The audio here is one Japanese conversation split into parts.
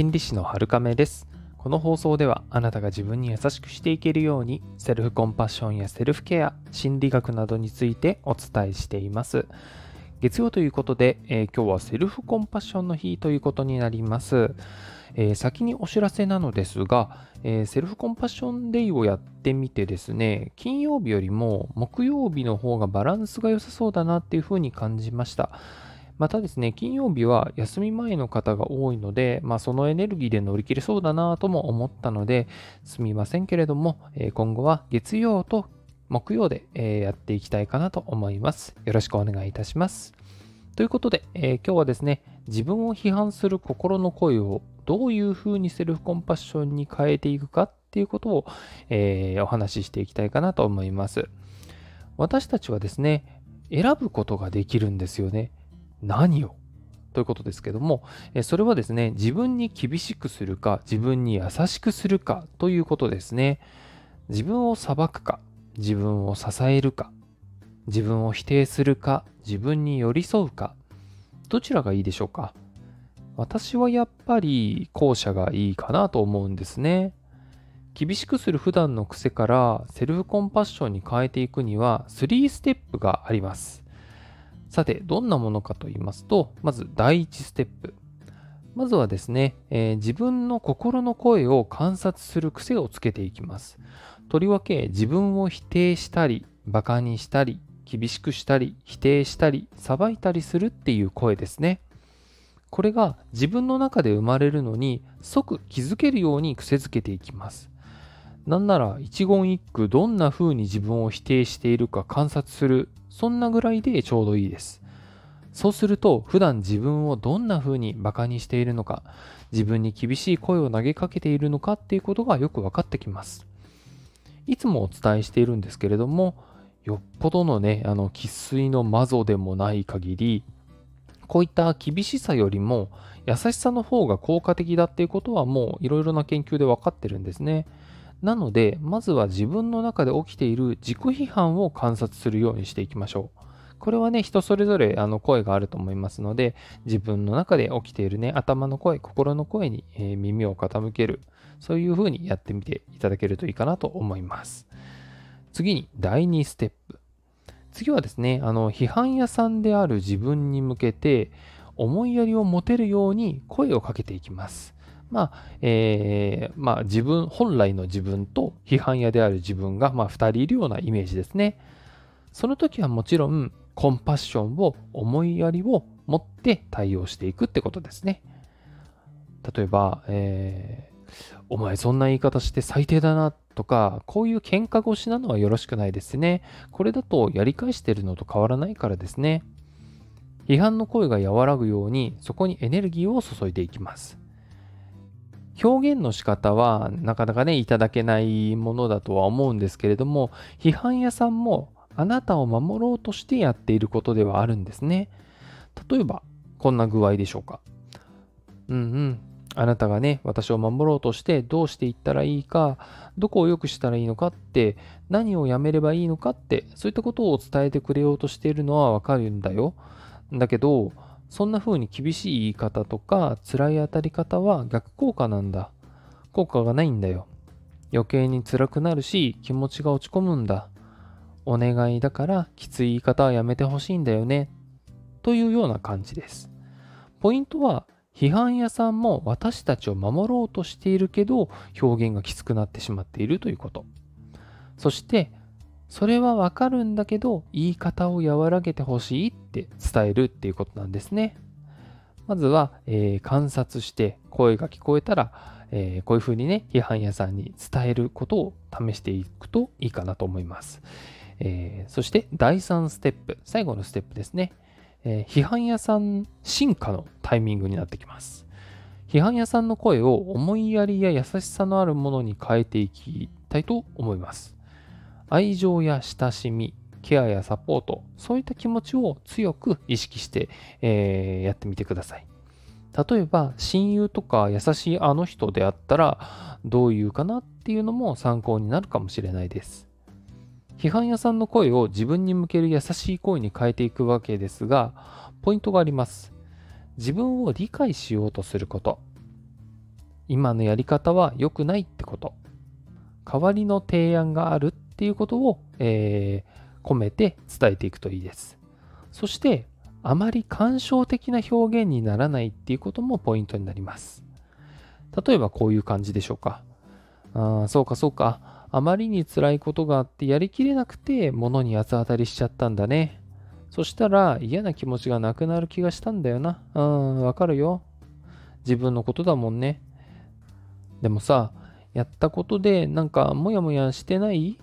心理師の春亀です。この放送ではあなたが自分に優しくしていけるようにセルフコンパッションやセルフケア心理学などについてお伝えしています。月曜ということで、えー、今日はセルフコンパッションの日ということになります、えー、先にお知らせなのですが、えー、セルフコンパッションデイをやってみてですね金曜日よりも木曜日の方がバランスが良さそうだなっていうふうに感じました。またですね、金曜日は休み前の方が多いので、まあ、そのエネルギーで乗り切れそうだなとも思ったので、すみませんけれども、今後は月曜と木曜でやっていきたいかなと思います。よろしくお願いいたします。ということで、えー、今日はですね、自分を批判する心の声をどういうふうにセルフコンパッションに変えていくかっていうことを、えー、お話ししていきたいかなと思います。私たちはですね、選ぶことができるんですよね。何を？ということですけども、それはですね、自分に厳しくするか、自分に優しくするかということですね。自分を裁くか、自分を支えるか、自分を否定するか、自分に寄り添うか、どちらがいいでしょうか？私はやっぱり後者がいいかなと思うんですね。厳しくする普段の癖からセルフコンパッションに変えていくには3ステップがあります。さて、どんなものかと言いますと、まず第1ステップ。まずはですね、えー、自分の心の声を観察する癖をつけていきます。とりわけ自分を否定したり、馬鹿にしたり、厳しくしたり、否定したり、裁いたりするっていう声ですね。これが自分の中で生まれるのに即気づけるように癖づけていきます。なんなら一言一句どんな風に自分を否定しているか観察するそんなぐらいでちょうどいいです。そうすると、普段自分をどんな風に馬鹿にしているのか、自分に厳しい声を投げかけているのかっていうことがよく分かってきます。いつもお伝えしているんですけれども、よっぽどのね、あの、生粋の魔女でもない限り、こういった厳しさよりも優しさの方が効果的だっていうことはもういろいろな研究で分かってるんですね。なので、まずは自分の中で起きている自己批判を観察するようにしていきましょう。これはね、人それぞれあの声があると思いますので、自分の中で起きているね、頭の声、心の声に、え耳を傾ける。そういうふうにやってみていただけるといいかなと思います。次に、第2ステップ。次はですね、あの、批判屋さんである自分に向けて、思いやりを持てるように声をかけていきます。まあ、えー、まあ、自分、本来の自分と批判屋である自分が、まあ、2人いるようなイメージですね。その時はもちろん、コンパッションを、思いやりを持って対応していくってことですね。例えば、えー、お前そんな言い方して最低だなとか、こういう喧嘩腰なのはよろしくないですね。これだとやり返してるのと変わらないからですね。批判の声が和らぐように、そこにエネルギーを注いでいきます。表現の仕方はなかなかね、いただけないものだとは思うんですけれども、批判屋さんもあなたを守ろうとしてやっていることではあるんですね。例えば、こんな具合でしょうか。うんうん。あなたがね、私を守ろうとしてどうしていったらいいか、どこを良くしたらいいのかって、何をやめればいいのかって、そういったことを伝えてくれようとしているのはわかるんだよ。だけど、そんな風に厳しい言い方とか辛い当たり方は逆効果なんだ。効果がないんだよ。余計に辛くなるし気持ちが落ち込むんだ。お願いだからきつい言い方はやめてほしいんだよね。というような感じです。ポイントは批判屋さんも私たちを守ろうとしているけど表現がきつくなってしまっているということ。そしてそれはわかるんだけど、言い方を和らげてほしいって伝えるっていうことなんですね。まずは、えー、観察して声が聞こえたら、えー、こういうふうにね、批判屋さんに伝えることを試していくといいかなと思います。えー、そして第3ステップ、最後のステップですね。え批判屋さん進化のタイミングになってきます。批判屋さんの声を思いやりや優しさのあるものに変えていきたいと思います。愛情や親しみ、ケアやサポート、そういった気持ちを強く意識して、えー、やってみてください。例えば、親友とか優しいあの人であったら、どういうかなっていうのも参考になるかもしれないです。批判屋さんの声を自分に向ける優しい声に変えていくわけですが、ポイントがあります。自分を理解しようとすること。今のやり方は良くないってこと代わりの提案があるっていうことを、えー、込めて伝えていくといいです。そしてあまり感傷的な表現にならないっていうこともポイントになります。例えばこういう感じでしょうか。あそうかそうか。あまりに辛いことがあってやりきれなくて物に八つ当たりしちゃったんだね。そしたら嫌な気持ちがなくなる気がしたんだよな。うんわかるよ。自分のことだもんね。でもさやったことでなんかモヤモヤしてない？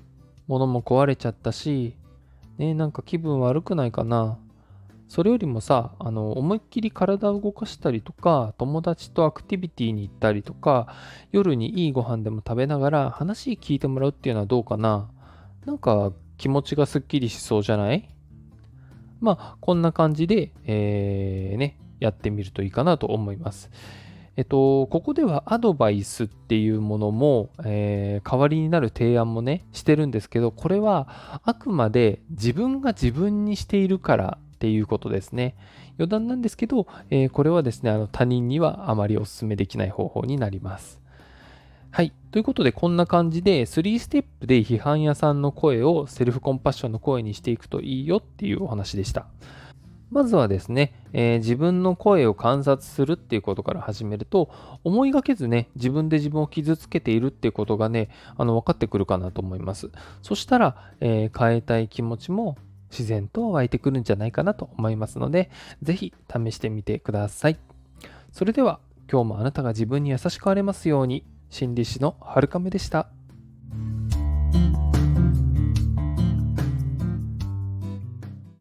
ものも壊れちゃったしねなんか気分悪くないかな。それよりもさ、あの、思いっきり体を動かしたりとか、友達とアクティビティに行ったりとか、夜にいいご飯でも食べながら話聞いてもらうっていうのはどうかな。なんか気持ちがすっきりしそうじゃない？まあ、こんな感じで、えー、ね、やってみるといいかなと思います。えっと、ここではアドバイスっていうものも、えー、代わりになる提案もね、してるんですけど、これはあくまで自分が自分にしているからっていうことですね。余談なんですけど、えー、これはですね、あの他人にはあまりお勧めできない方法になります。はい。ということで、こんな感じで、3ステップで批判屋さんの声をセルフコンパッションの声にしていくといいよっていうお話でした。まずはですね、えー、自分の声を観察するっていうことから始めると、思いがけずね、自分で自分を傷つけているっていうことがね、あの分かってくるかなと思います。そしたら、えー、変えたい気持ちも自然と湧いてくるんじゃないかなと思いますので、ぜひ試してみてください。それでは今日もあなたが自分に優しくあれますように、心理師のはるかめでした。